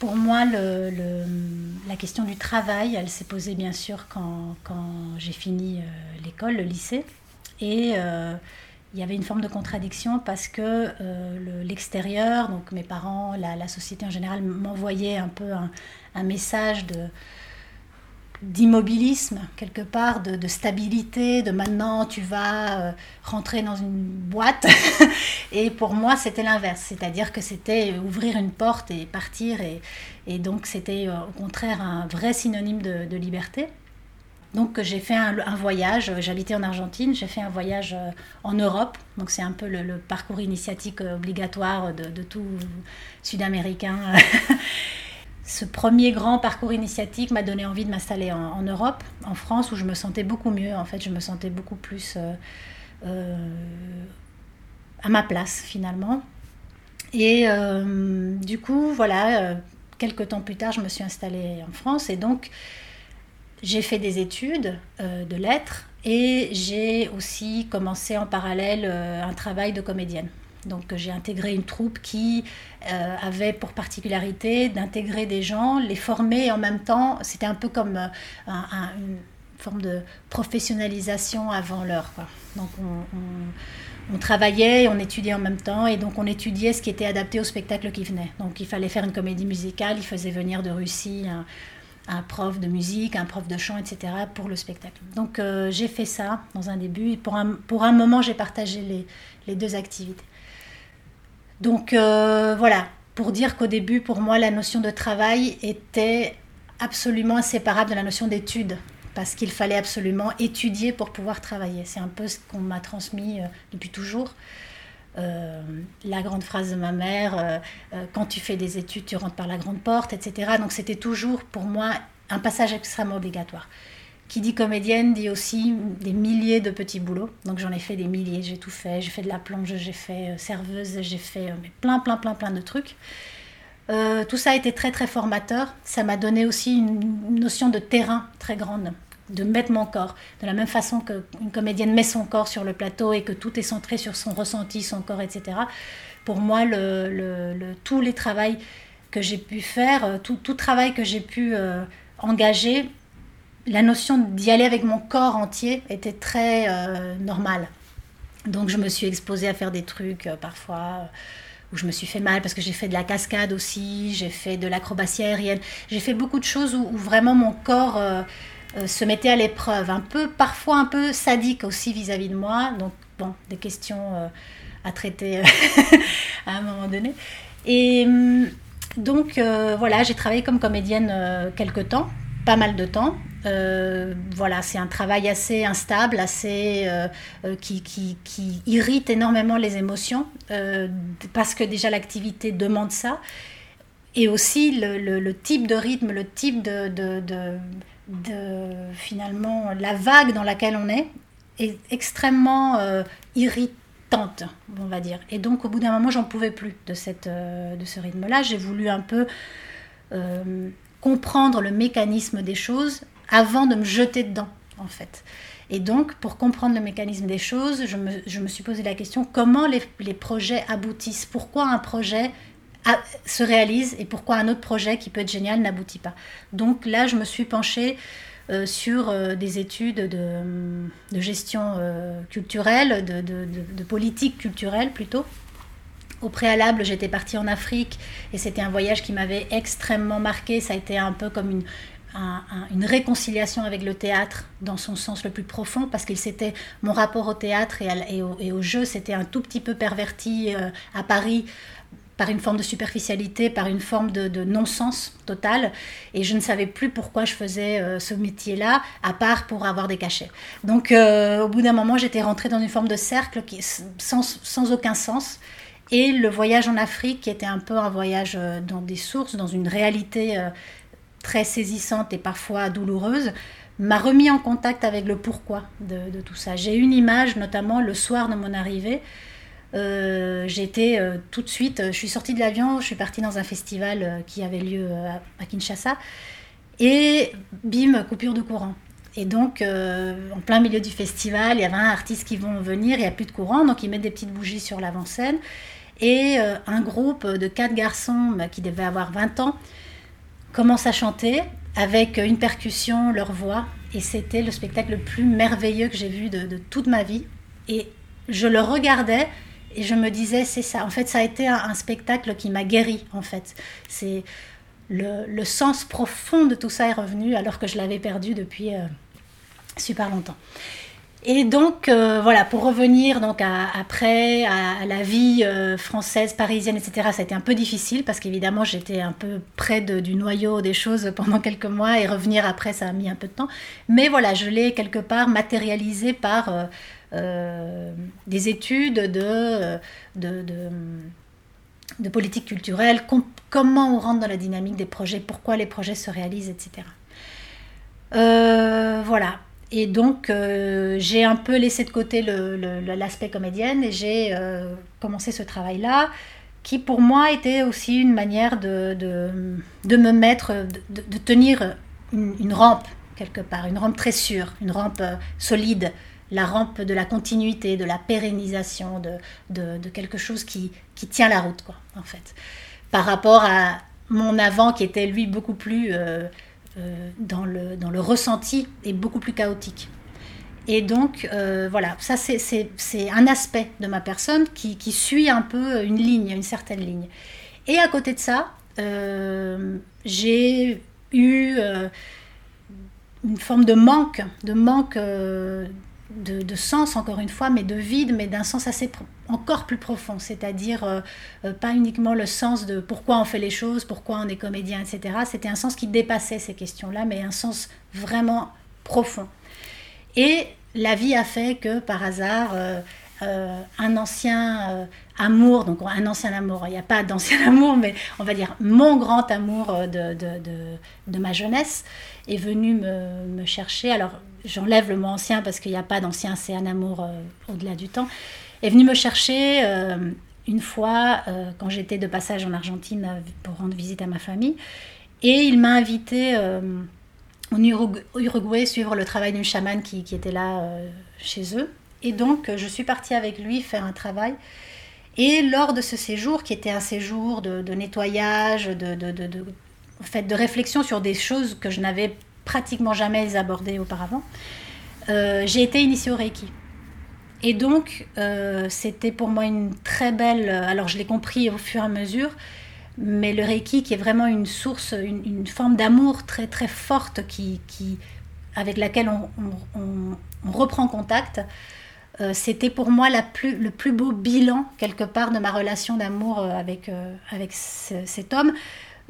pour moi, la question du travail, elle s'est posée bien sûr quand, j'ai fini euh, l'école, le lycée. Et euh, il y avait une forme de contradiction parce que euh, l'extérieur, donc mes parents, la, société en général, m'envoyaient un peu un message de d'immobilisme quelque part, de, stabilité, de maintenant tu vas euh, rentrer dans une boîte. et pour moi, c'était l'inverse, c'est-à-dire que c'était ouvrir une porte et partir. Et, et donc c'était euh, au contraire un vrai synonyme de, liberté. Donc j'ai fait un, voyage, j'habitais en Argentine, j'ai fait un voyage euh, en Europe, donc c'est un peu le, parcours initiatique obligatoire de, de tout Sud-Américain. ce premier grand parcours initiatique m'a donné envie de m'installer en, Europe, en France, où je me sentais beaucoup mieux. En fait, je me sentais beaucoup plus euh, euh, à ma place finalement. Et euh, du coup, voilà, quelques temps plus tard, je me suis installée en France et donc j'ai fait des études de lettres et j'ai aussi commencé en parallèle un travail de comédienne. Donc j'ai intégré une troupe qui euh, avait pour particularité d'intégrer des gens, les former en même temps, c'était un peu comme euh, une forme de professionnalisation avant l'heure. Donc on, travaillait, on étudiait en même temps et donc on étudiait ce qui était adapté au spectacle qui venait. Donc il fallait faire une comédie musicale, il faisait venir de Russie un, prof de musique, un prof de chant, etc. pour le spectacle. Donc euh, j'ai fait ça dans un début et pour un, moment j'ai partagé les deux activités. Donc euh, voilà, pour dire qu'au début, pour moi, la notion de travail était absolument inséparable de la notion d'étude, parce qu'il fallait absolument étudier pour pouvoir travailler. C'est un peu ce qu'on m'a transmis euh, depuis toujours. Euh, la grande phrase de ma mère, quand tu fais des études, tu rentres par la grande porte, etc. Donc c'était toujours pour moi un passage extrêmement obligatoire. Qui dit comédienne dit aussi des milliers de petits boulots. Donc j'en ai fait des milliers, j'ai tout fait. J'ai fait de la plonge, j'ai fait euh, serveuse, j'ai fait euh, plein, plein, plein, plein de trucs. Euh, tout ça a été très, très formateur. Ça m'a donné aussi une notion de terrain très grande, de mettre mon corps. De la même façon qu'une comédienne met son corps sur le plateau et que tout est centré sur son ressenti, son corps, etc. Pour moi, tous les travaux que j'ai pu faire, tout travail que j'ai pu engager, la notion d'y aller avec mon corps entier était très euh, normale. Donc je me suis exposée à faire des trucs euh, parfois euh, où je me suis fait mal parce que j'ai fait de la cascade aussi, j'ai fait de l'acrobatie aérienne, j'ai fait beaucoup de choses où, vraiment mon corps se mettait à l'épreuve, un peu parfois un peu sadique aussi vis-à-vis de moi. Donc bon, des questions à traiter à un moment donné. Et hum, donc voilà, j'ai travaillé comme comédienne quelque temps, pas mal de temps. Euh, voilà, c'est un travail assez instable, assez euh, euh, qui, qui, qui, irrite énormément les émotions parce que déjà l'activité demande ça et aussi le, le, type de rythme, le type de, de, de, de, finalement la vague dans laquelle on est est extrêmement irritante, on va dire. Et donc au bout d'un moment, j'en pouvais plus de cette de ce rythme-là. J'ai voulu un peu comprendre le mécanisme des choses avant de me jeter dedans, en fait. Et donc, pour comprendre le mécanisme des choses, je me, suis posé la question comment les, projets aboutissent? Pourquoi un projet se réalise et pourquoi un autre projet qui peut être génial n'aboutit pas? Donc là, je me suis penchée euh, sur euh, des études de, gestion euh, culturelle, de, de, politique culturelle plutôt. Au préalable, j'étais partie en Afrique et c'était un voyage qui m'avait extrêmement marqué. Ça a été un peu comme une, une réconciliation avec le théâtre dans son sens le plus profond, parce qu'il s'était mon rapport au théâtre et, au, jeu, c'était un tout petit peu perverti euh, à Paris par une forme de superficialité, par une forme de, non-sens total. Et je ne savais plus pourquoi je faisais euh, ce métier-là, à part pour avoir des cachets. Donc euh, au bout d'un moment, j'étais rentrée dans une forme de cercle qui, sans, aucun sens. Et le voyage en Afrique, qui était un peu un voyage dans des sources, dans une réalité très saisissante et parfois douloureuse, m'a remis en contact avec le pourquoi de, tout ça. J'ai une image, notamment le soir de mon arrivée. Euh, j'étais euh, tout de suite, je suis sortie de l'avion, je suis partie dans un festival euh, qui avait lieu à, Kinshasa, et bim, coupure de courant. Et donc, en plein milieu du festival, il y avait un artiste qui vont venir, il n'y a plus de courant, donc ils mettent des petites bougies sur l'avant-scène. Et un groupe de quatre garçons bah, qui devaient avoir 20 ans commencent à chanter avec une percussion, leur voix. Et c'était le spectacle le plus merveilleux que j'ai vu de, toute ma vie. Et je le regardais et je me disais, c'est ça. En fait, ça a été un, spectacle qui m'a guéri, en fait. C'est le, sens profond de tout ça est revenu alors que je l'avais perdu depuis euh, super longtemps. Et donc, euh, voilà, pour revenir donc après à, la vie euh, française, parisienne, etc., ça a été un peu difficile parce qu'évidemment, j'étais un peu près du noyau des choses pendant quelques mois et revenir après, ça a mis un peu de temps. Mais voilà, je l'ai quelque part matérialisé par euh, des études de, de, de, politique culturelle, comment on rentre dans la dynamique des projets, pourquoi les projets se réalisent, etc. voilà. Et donc, euh, j'ai un peu laissé de côté l'aspect comédienne et j'ai euh, commencé ce travail-là, qui pour moi était aussi une manière de, de, me mettre, de, tenir une, rampe quelque part, une rampe très sûre, une rampe euh, solide, la rampe de la continuité, de la pérennisation, de, quelque chose qui, qui, tient la route, quoi, en fait. Par rapport à mon avant qui était lui beaucoup plus dans, le, dans le ressenti est beaucoup plus chaotique. Et donc, euh, voilà, ça c'est un aspect de ma personne qui, qui, suit un peu une ligne, une certaine ligne. Et à côté de ça, euh, j'ai eu une forme de manque, de manque de, sens, encore une fois, mais de vide, mais d'un sens encore plus profond, c'est-à-dire euh, euh, pas uniquement le sens de pourquoi on fait les choses, pourquoi on est comédien, etc. C'était un sens qui dépassait ces questions-là, mais un sens vraiment profond. Et la vie a fait que, par hasard, euh, un ancien amour, donc un ancien amour, il n'y a pas d'ancien amour, mais on va dire mon grand amour de, de, ma jeunesse, est venu me, me chercher. Alors, j'enlève le mot ancien parce qu'il n'y a pas d'ancien, c'est un amour euh, au-delà du temps, est venu me chercher euh, une fois euh, quand j'étais de passage en Argentine pour rendre visite à ma famille. Et il m'a invité en Uruguay suivre le travail d'une chamane qui, était là chez eux. Et donc, je suis partie avec lui faire un travail. Et lors de ce séjour, qui était un séjour de, nettoyage, de, de, de, fait, de réflexion sur des choses que je n'avais pratiquement jamais abordé auparavant, euh, j'ai été initiée au Reiki. Et donc, euh, c'était pour moi une très belle. Alors, je l'ai compris au fur et à mesure, mais le Reiki, qui est vraiment une source, une, forme d'amour très très forte, qui, qui avec laquelle on, reprend contact, euh, c'était pour moi le plus beau bilan, quelque part, de ma relation d'amour avec, avec cet homme.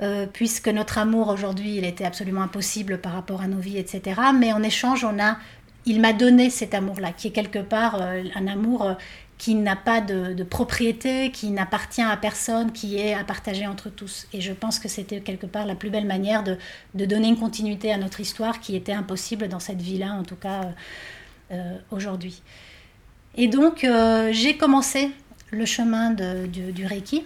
Euh, puisque notre amour aujourd'hui, il était absolument impossible par rapport à nos vies, etc. Mais en échange, on a, il m'a donné cet amour-là, qui est quelque part euh, un amour euh, qui n'a pas de, propriété, qui n'appartient à personne, qui est à partager entre tous. Et je pense que c'était quelque part la plus belle manière de, donner une continuité à notre histoire qui était impossible dans cette vie-là, en tout cas aujourd'hui. Et donc, j'ai commencé le chemin du, Reiki.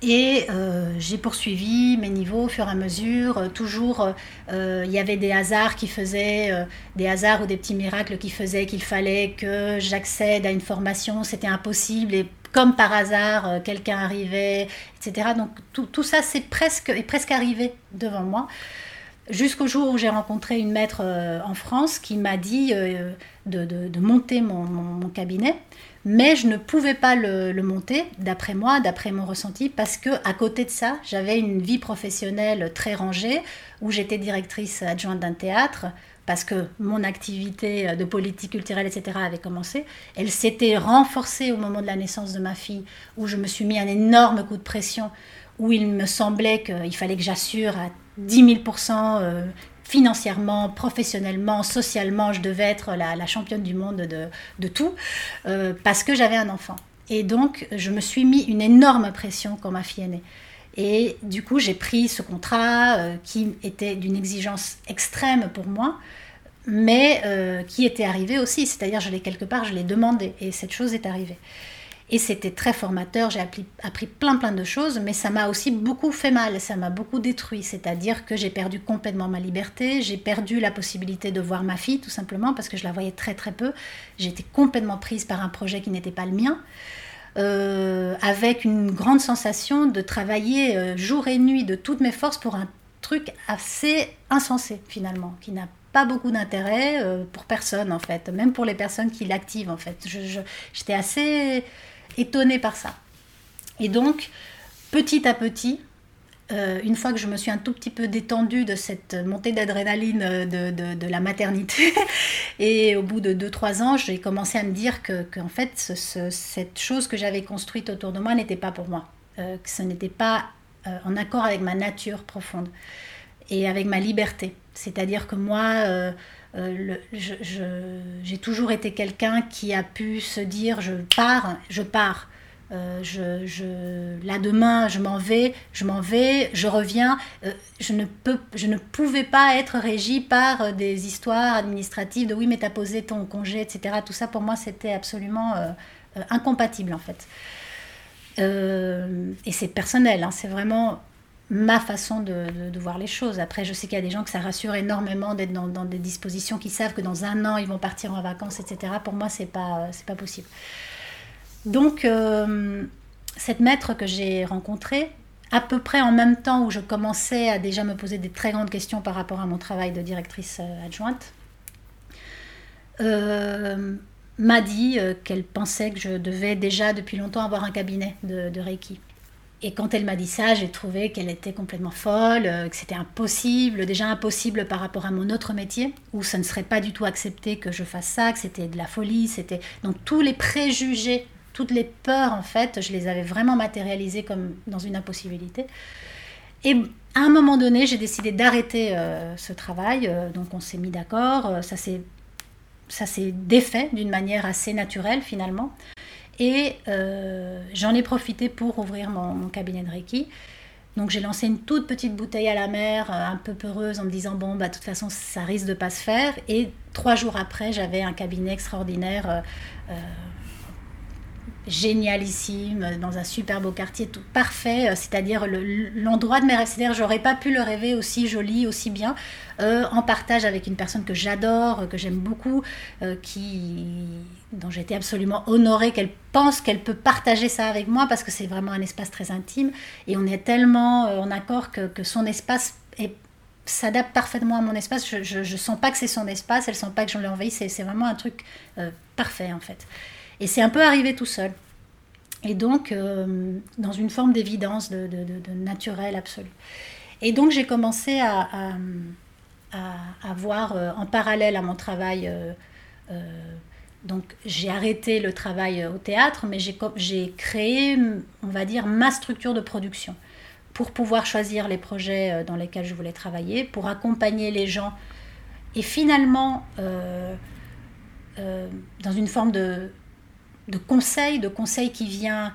Et euh, j'ai poursuivi mes niveaux au fur et à mesure. Euh, toujours, euh, il y avait des hasards qui faisaient, des hasards ou des petits miracles qui faisaient qu'il fallait que j'accède à une formation. C'était impossible et comme par hasard, quelqu'un arrivait, etc. Donc tout, tout ça c'est presque, est presque arrivé devant moi. Jusqu'au jour où j'ai rencontré une maître en France qui m'a dit de, de, monter mon, cabinet mais je ne pouvais pas le, monter, d'après moi, d'après mon ressenti, parce que à côté de ça, j'avais une vie professionnelle très rangée, où j'étais directrice adjointe d'un théâtre, parce que mon activité de politique culturelle, etc., avait commencé. Elle s'était renforcée au moment de la naissance de ma fille, où je me suis mis un énorme coup de pression, où il me semblait qu'il fallait que j'assure à 10 000% financièrement, professionnellement, socialement, je devais être la, championne du monde de, tout, euh, parce que j'avais un enfant. Et donc, je me suis mis une énorme pression quand ma fille est née. Et du coup, j'ai pris ce contrat euh, qui était d'une exigence extrême pour moi, mais euh, qui était arrivé aussi. C'est-à-dire, je l'ai quelque part, je l'ai demandé, et cette chose est arrivée. Et c'était très formateur, j'ai appris, plein plein de choses, mais ça m'a aussi beaucoup fait mal, ça m'a beaucoup détruit. C'est-à-dire que j'ai perdu complètement ma liberté, j'ai perdu la possibilité de voir ma fille tout simplement parce que je la voyais très très peu. J'étais complètement prise par un projet qui n'était pas le mien. Euh, avec une grande sensation de travailler euh, jour et nuit de toutes mes forces pour un truc assez insensé finalement, qui n'a pas beaucoup d'intérêt euh, pour personne en fait, même pour les personnes qui l'activent en fait. J'étais assez étonnée par ça. Et donc, petit à petit, euh, une fois que je me suis un tout petit peu détendue de cette montée d'adrénaline de, de, de, la maternité, et au bout de 2-3 ans, j'ai commencé à me dire que, en fait, cette chose que j'avais construite autour de moi n'était pas pour moi, euh, que ce n'était pas en accord avec ma nature profonde et avec ma liberté. C'est-à-dire que moi, euh, euh, j'ai toujours été quelqu'un qui a pu se dire je pars, je pars. Euh, je, là demain, je m'en vais, je m'en vais, je reviens. je, ne peux, je ne pouvais pas être régie par des histoires administratives de oui, mais tu as posé ton congé, etc. Tout ça, pour moi, c'était absolument incompatible, en fait. et c'est personnel, hein, c'est vraiment ma façon de, voir les choses. Après, je sais qu'il y a des gens que ça rassure énormément d'être dans, des dispositions qui savent que dans un an, ils vont partir en vacances, etc. Pour moi, c'est pas, c'est pas possible. Donc, euh, cette maître que j'ai rencontrée, à peu près en même temps où je commençais à déjà me poser des très grandes questions par rapport à mon travail de directrice euh, adjointe, euh, m'a dit qu'elle pensait que je devais déjà depuis longtemps avoir un cabinet de, de Reiki. Et quand elle m'a dit ça, j'ai trouvé qu'elle était complètement folle, euh, que c'était impossible, déjà impossible par rapport à mon autre métier, où ça ne serait pas du tout accepté que je fasse ça, que c'était de la folie, c'était donc tous les préjugés, toutes les peurs en fait, je les avais vraiment matérialisées comme dans une impossibilité. Et à un moment donné, j'ai décidé d'arrêter euh, ce travail, euh, donc on s'est mis d'accord, ça s'est ça s'est défait d'une manière assez naturelle finalement. Et euh, j'en ai profité pour ouvrir mon, cabinet de Reiki. Donc j'ai lancé une toute petite bouteille à la mer, euh, un peu peureuse, en me disant bon bah de toute façon ça risque de pas se faire. Et trois jours après j'avais un cabinet extraordinaire euh, génialissime, dans un super beau quartier, tout parfait, euh, c'est-à-dire l'endroit de mes rêves. C'est-à-dire, j'aurais pas pu le rêver aussi joli, aussi bien, euh, en partage avec une personne que j'adore, que j'aime beaucoup, euh, qui, dont j'étais absolument honorée qu'elle pense qu'elle peut partager ça avec moi, parce que c'est vraiment un espace très intime, et on est tellement en accord que, son espace s'adapte parfaitement à mon espace. Je, je, sens pas que c'est son espace, elle sent pas que je l'ai c'est vraiment un truc parfait en fait. Et c'est un peu arrivé tout seul. Et donc, euh, dans une forme d'évidence, de, naturel absolu. Et donc, j'ai commencé à, à, voir euh, en parallèle à mon travail. Euh, donc, j'ai arrêté le travail au théâtre, mais j'ai créé, on va dire, ma structure de production pour pouvoir choisir les projets dans lesquels je voulais travailler, pour accompagner les gens. Et finalement, dans une forme de, de conseil, de conseil qui vient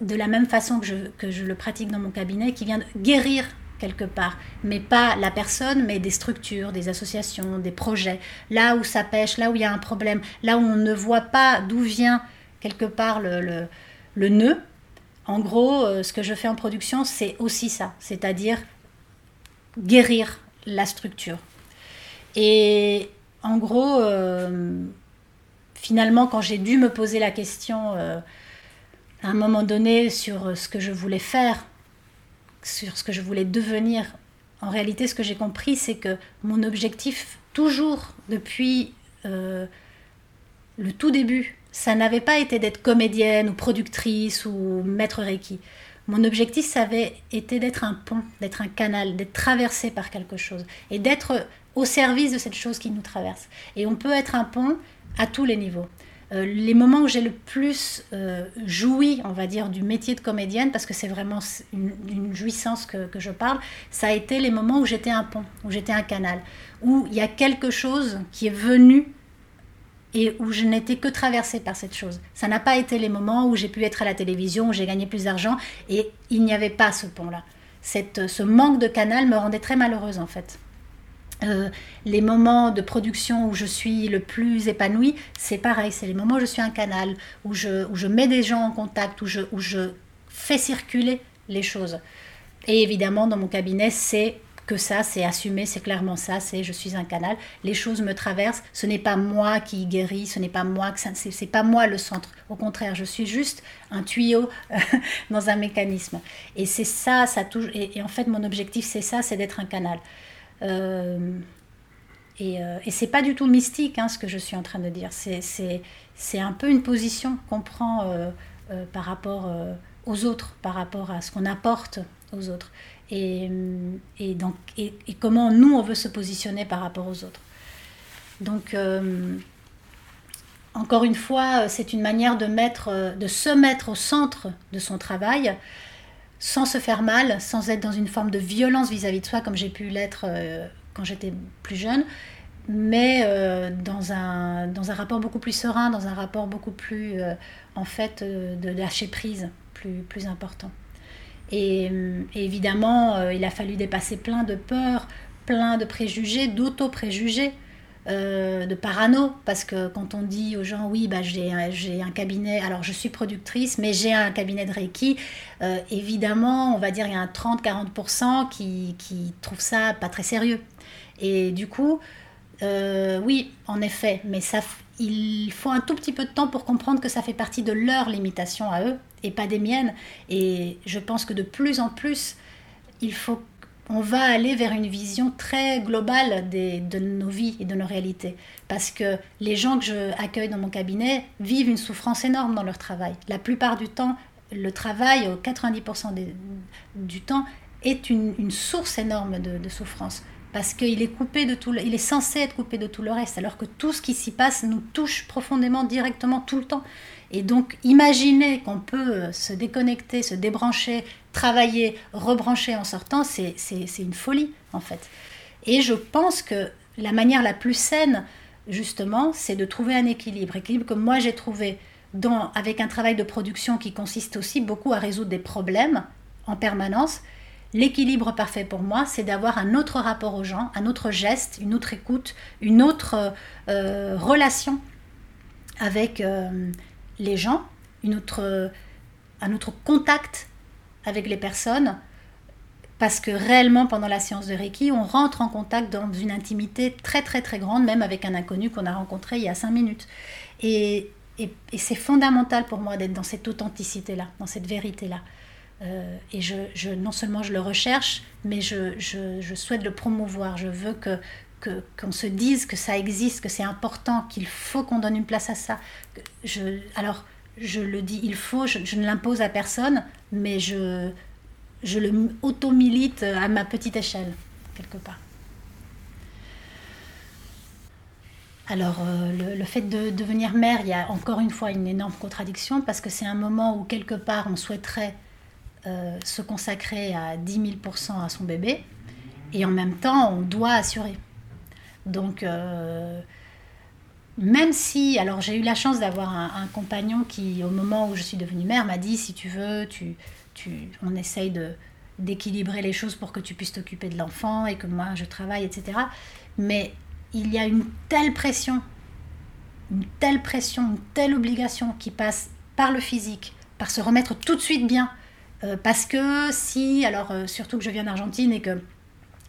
de la même façon que je, que je le pratique dans mon cabinet, qui vient de guérir quelque part, mais pas la personne, mais des structures, des associations, des projets, là où ça pêche, là où il y a un problème, là où on ne voit pas d'où vient quelque part le, le, nœud. En gros, euh, ce que je fais en production, c'est aussi ça, c'est-à-dire guérir la structure. Et en gros, euh, finalement, quand j'ai dû me poser la question euh, à un moment donné sur euh, ce que je voulais faire, sur ce que je voulais devenir, en réalité, ce que j'ai compris, c'est que mon objectif, toujours depuis euh, le tout début, ça n'avait pas été d'être comédienne ou productrice ou maître Reiki. Mon objectif, ça avait été d'être un pont, d'être un canal, d'être traversé par quelque chose et d'être au service de cette chose qui nous traverse. Et on peut être un pont à tous les niveaux. Euh, les moments où j'ai le plus euh, joui, on va dire, du métier de comédienne, parce que c'est vraiment une, jouissance que, que, je parle, ça a été les moments où j'étais un pont, où j'étais un canal, où il y a quelque chose qui est venu et où je n'étais que traversée par cette chose. Ça n'a pas été les moments où j'ai pu être à la télévision, où j'ai gagné plus d'argent, et il n'y avait pas ce pont-là. ce manque de canal me rendait très malheureuse en fait. Euh, les moments de production où je suis le plus épanouie, c'est pareil, c'est les moments où je suis un canal, où je, où je mets des gens en contact, où je, où je fais circuler les choses. Et évidemment, dans mon cabinet, c'est que ça, c'est assumé, c'est clairement ça, c'est je suis un canal. Les choses me traversent. Ce n'est pas moi qui guéris, ce n'est pas moi c'est pas moi le centre. Au contraire, je suis juste un tuyau dans un mécanisme. Et c'est ça, ça touche. Et, en fait, mon objectif, c'est ça, c'est d'être un canal. Euh, et, euh, et c'est pas du tout mystique, hein, ce que je suis en train de dire. C'est un peu une position qu'on prend euh, par rapport aux autres, par rapport à ce qu'on apporte aux autres et, donc, comment nous, on veut se positionner par rapport aux autres. Donc, encore une fois, c'est une manière de se mettre au centre de son travail sans se faire mal, sans être dans une forme de violence vis-à-vis de soi, comme j'ai pu l'être euh, quand j'étais plus jeune, mais euh, dans, un, dans un rapport beaucoup plus serein, dans un rapport beaucoup plus, en fait, de lâcher prise, plus, plus important. Et, évidemment, euh, il a fallu dépasser plein de peurs, plein de préjugés, d'auto-préjugés. Euh, de parano, parce que quand on dit aux gens, oui, bah, j'ai un cabinet, alors je suis productrice, mais j'ai un cabinet de Reiki, euh, évidemment, on va dire il y a un 30-40% qui, qui trouvent ça pas très sérieux. Et du coup, oui, en effet, mais ça, il faut un tout petit peu de temps pour comprendre que ça fait partie de leur limitation à eux et pas des miennes. Et je pense que de plus en plus, il faut, on va aller vers une vision très globale des, de nos vies et de nos réalités. Parce que les gens que je accueille dans mon cabinet vivent une souffrance énorme dans leur travail. La plupart du temps, le travail, 90% du temps, est une, source énorme de, souffrance parce qu'il est coupé de tout, il est censé être coupé de tout le reste, alors que tout ce qui s'y passe nous touche profondément, directement, tout le temps. Et donc, imaginer qu'on peut se déconnecter, se débrancher, travailler, rebrancher en sortant, c'est une folie, en fait. Et je pense que la manière la plus saine, justement, c'est de trouver un équilibre. Équilibre que moi j'ai trouvé dans, avec un travail de production qui consiste aussi beaucoup à résoudre des problèmes en permanence. L'équilibre parfait pour moi, c'est d'avoir un autre rapport aux gens, un autre geste, une autre écoute, une autre euh, relation avec, euh, les gens, une autre, un autre contact avec les personnes, parce que réellement pendant la séance de Reiki, on rentre en contact dans une intimité très très très grande, même avec un inconnu qu'on a rencontré il y a cinq minutes. Et, et, c'est fondamental pour moi d'être dans cette authenticité-là, dans cette vérité-là. Euh, et je, je, non seulement je le recherche, mais je, je, je souhaite le promouvoir. Je veux que, qu'on se dise que ça existe, que c'est important, qu'il faut qu'on donne une place à ça. Alors, je le dis, il faut, je, ne l'impose à personne, mais je, je le auto-milite à ma petite échelle, quelque part. Alors, euh, le, fait de devenir mère, il y a encore une fois une énorme contradiction, parce que c'est un moment où, quelque part, on souhaiterait euh, se consacrer à 10 000% à son bébé, et en même temps, on doit assurer. Donc, euh, même si, alors j'ai eu la chance d'avoir un, compagnon qui, au moment où je suis devenue mère, m'a dit si tu veux, tu, tu, on essaye de d'équilibrer les choses pour que tu puisses t'occuper de l'enfant et que moi je travaille, etc. Mais il y a une telle pression, une telle pression, une telle obligation qui passe par le physique, par se remettre tout de suite bien. Euh, parce que si, alors euh, surtout que je viens d'Argentine et que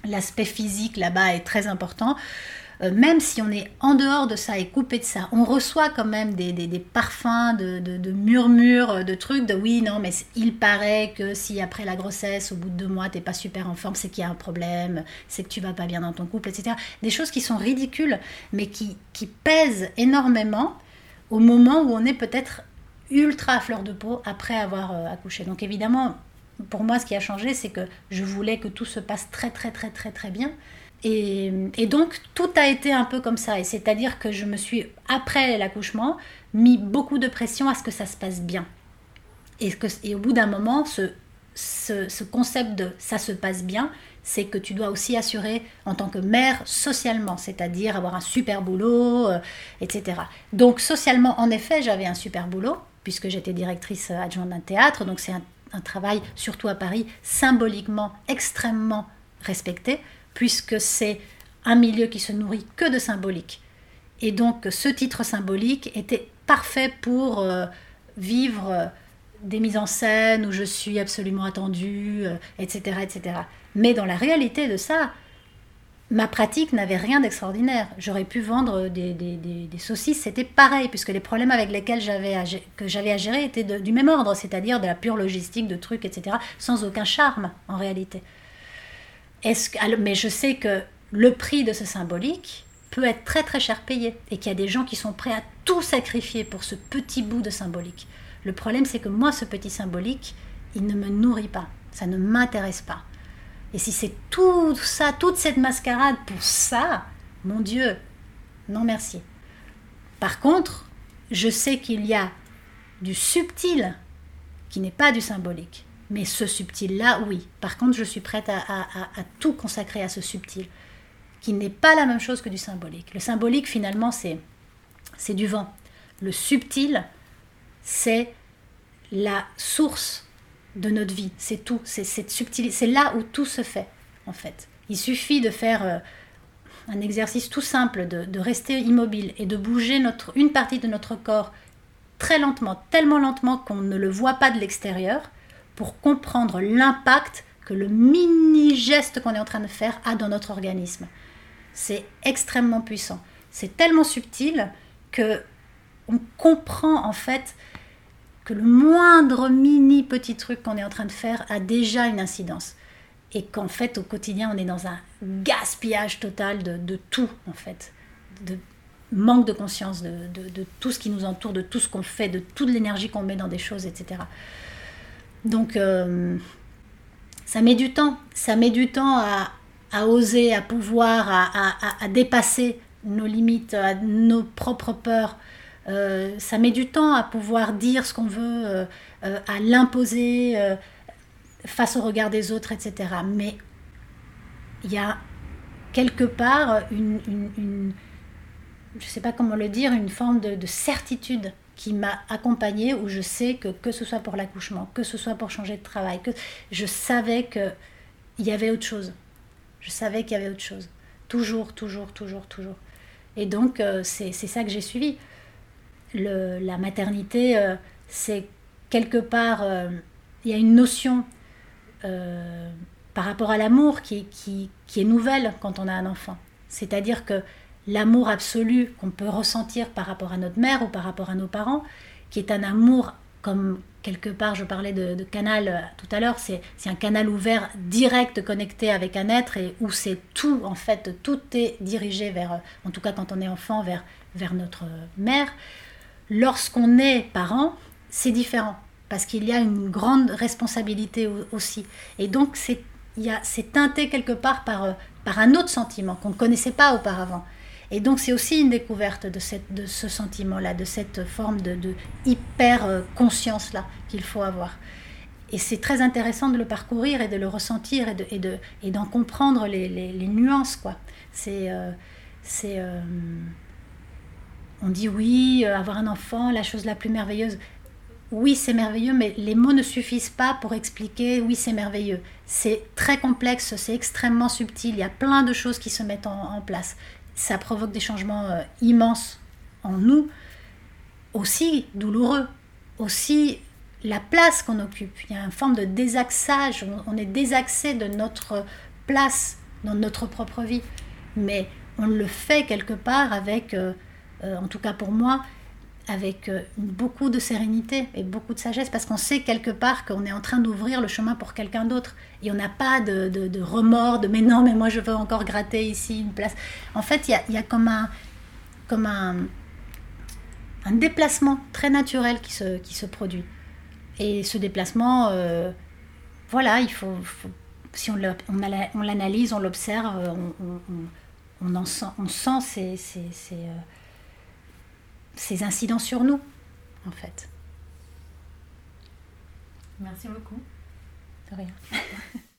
l'aspect physique là-bas est très important. Euh, même si on est en dehors de ça et coupé de ça, on reçoit quand même des, parfums de, murmures, de trucs, de oui, non, mais il paraît que si après la grossesse, au bout de deux mois, t'es pas super en forme, c'est qu'il y a un problème, c'est que tu vas pas bien dans ton couple, etc. Des choses qui sont ridicules, mais qui, qui pèsent énormément au moment où on est peut-être ultra à fleur de peau après avoir euh, accouché. Donc évidemment, pour moi, ce qui a changé, c'est que je voulais que tout se passe très, très, très, très, très bien. Et, donc, tout a été un peu comme ça. Et c'est-à-dire que je me suis, après l'accouchement, mis beaucoup de pression à ce que ça se passe bien. Et, au bout d'un moment, ce, ce, concept de ça se passe bien, c'est que tu dois aussi assurer en tant que mère socialement, c'est-à-dire avoir un super boulot, euh, etc. Donc socialement, en effet, j'avais un super boulot, puisque j'étais directrice adjointe d'un théâtre, donc c'est un un travail, surtout à Paris, symboliquement extrêmement respecté, puisque c'est un milieu qui se nourrit que de symbolique. Et donc ce titre symbolique était parfait pour euh, vivre des mises en scène où je suis absolument attendue, etc., etc. Mais dans la réalité de ça, ma pratique n'avait rien d'extraordinaire. J'aurais pu vendre des, des, saucisses, c'était pareil, puisque les problèmes avec lesquels j'avais que j'avais à gérer étaient du même ordre, c'est-à-dire de la pure logistique, de trucs, etc., sans aucun charme en réalité. Est-ce mais je sais que le prix de ce symbolique peut être très très cher payé et qu'il y a des gens qui sont prêts à tout sacrifier pour ce petit bout de symbolique. Le problème, c'est que moi, ce petit symbolique, il ne me nourrit pas, ça ne m'intéresse pas. Et si c'est tout ça, toute cette mascarade pour ça, mon Dieu, non merci. Par contre, je sais qu'il y a du subtil qui n'est pas du symbolique. Mais ce subtil-là, oui. Par contre, je suis prête à, tout consacrer à ce subtil, qui n'est pas la même chose que du symbolique. Le symbolique, finalement, c'est, c'est du vent. Le subtil, c'est la source de notre vie. C'est tout. C'est cette subtilité. C'est là où tout se fait, en fait. Il suffit de faire euh, un exercice tout simple, de, rester immobile et de bouger une partie de notre corps très lentement, tellement lentement qu'on ne le voit pas de l'extérieur, pour comprendre l'impact que le mini geste qu'on est en train de faire a dans notre organisme. C'est extrêmement puissant. C'est tellement subtil que on comprend en fait que le moindre mini petit truc qu'on est en train de faire a déjà une incidence. Et qu'en fait, au quotidien, on est dans un gaspillage total de, tout, en fait. De manque de conscience de, tout ce qui nous entoure, de tout ce qu'on fait, de toute l'énergie qu'on met dans des choses, etc. Donc, euh, ça met du temps. Ça met du temps à, oser, à pouvoir, à, à, dépasser nos limites, à nos propres peurs, euh, ça met du temps à pouvoir dire ce qu'on veut, euh, euh, à l'imposer face au regard des autres, etc. Mais il y a quelque part une, je ne sais pas comment le dire, une forme de, certitude qui m'a accompagnée où je sais que que ce soit pour l'accouchement, que ce soit pour changer de travail, que je savais qu'il y avait autre chose. Je savais qu'il y avait autre chose. Toujours, toujours, toujours, toujours. Et donc, c'est ça que j'ai suivi la maternité, euh, c'est quelque part, euh, il y a une notion euh, par rapport à l'amour qui, qui, est nouvelle quand on a un enfant. C'est-à-dire que l'amour absolu qu'on peut ressentir par rapport à notre mère ou par rapport à nos parents, qui est un amour comme quelque part, je parlais de, canal tout à l'heure, c'est un canal ouvert direct connecté avec un être et où c'est tout, en fait, tout est dirigé vers, en tout cas quand on est enfant, vers, vers notre mère. Lorsqu'on est parent, c'est différent, parce qu'il y a une grande responsabilité aussi. Et donc, c'est teinté quelque part par, euh, par un autre sentiment qu'on ne connaissait pas auparavant. Et donc, c'est aussi une découverte de, cette, de ce sentiment-là, de cette forme de, hyper-conscience-là euh, qu'il faut avoir. Et c'est très intéressant de le parcourir et de le ressentir et, de, et, de, et d'en comprendre les, les, nuances. quoi. C'est. Euh, c'est on dit oui, euh, avoir un enfant, la chose la plus merveilleuse. Oui, c'est merveilleux, mais les mots ne suffisent pas pour expliquer oui, c'est merveilleux. C'est très complexe, c'est extrêmement subtil, il y a plein de choses qui se mettent en, place. Ça provoque des changements euh, immenses en nous, aussi douloureux, aussi la place qu'on occupe. Il y a une forme de désaxage, on, est désaxé de notre place dans notre propre vie. Mais on le fait quelque part avec... Euh, euh, en tout cas pour moi, avec euh, beaucoup de sérénité et beaucoup de sagesse, parce qu'on sait quelque part qu'on est en train d'ouvrir le chemin pour quelqu'un d'autre. Et on n'a pas de, remords, de mais non, mais moi je veux encore gratter ici une place. En fait, il y a, comme un, comme un, un déplacement très naturel qui se, qui se produit. Et ce déplacement, euh, voilà, il faut, si on l'analyse, on l'observe, on, on, on, sent, on sent ces ces incidents sur nous, en fait. Merci beaucoup. De rien.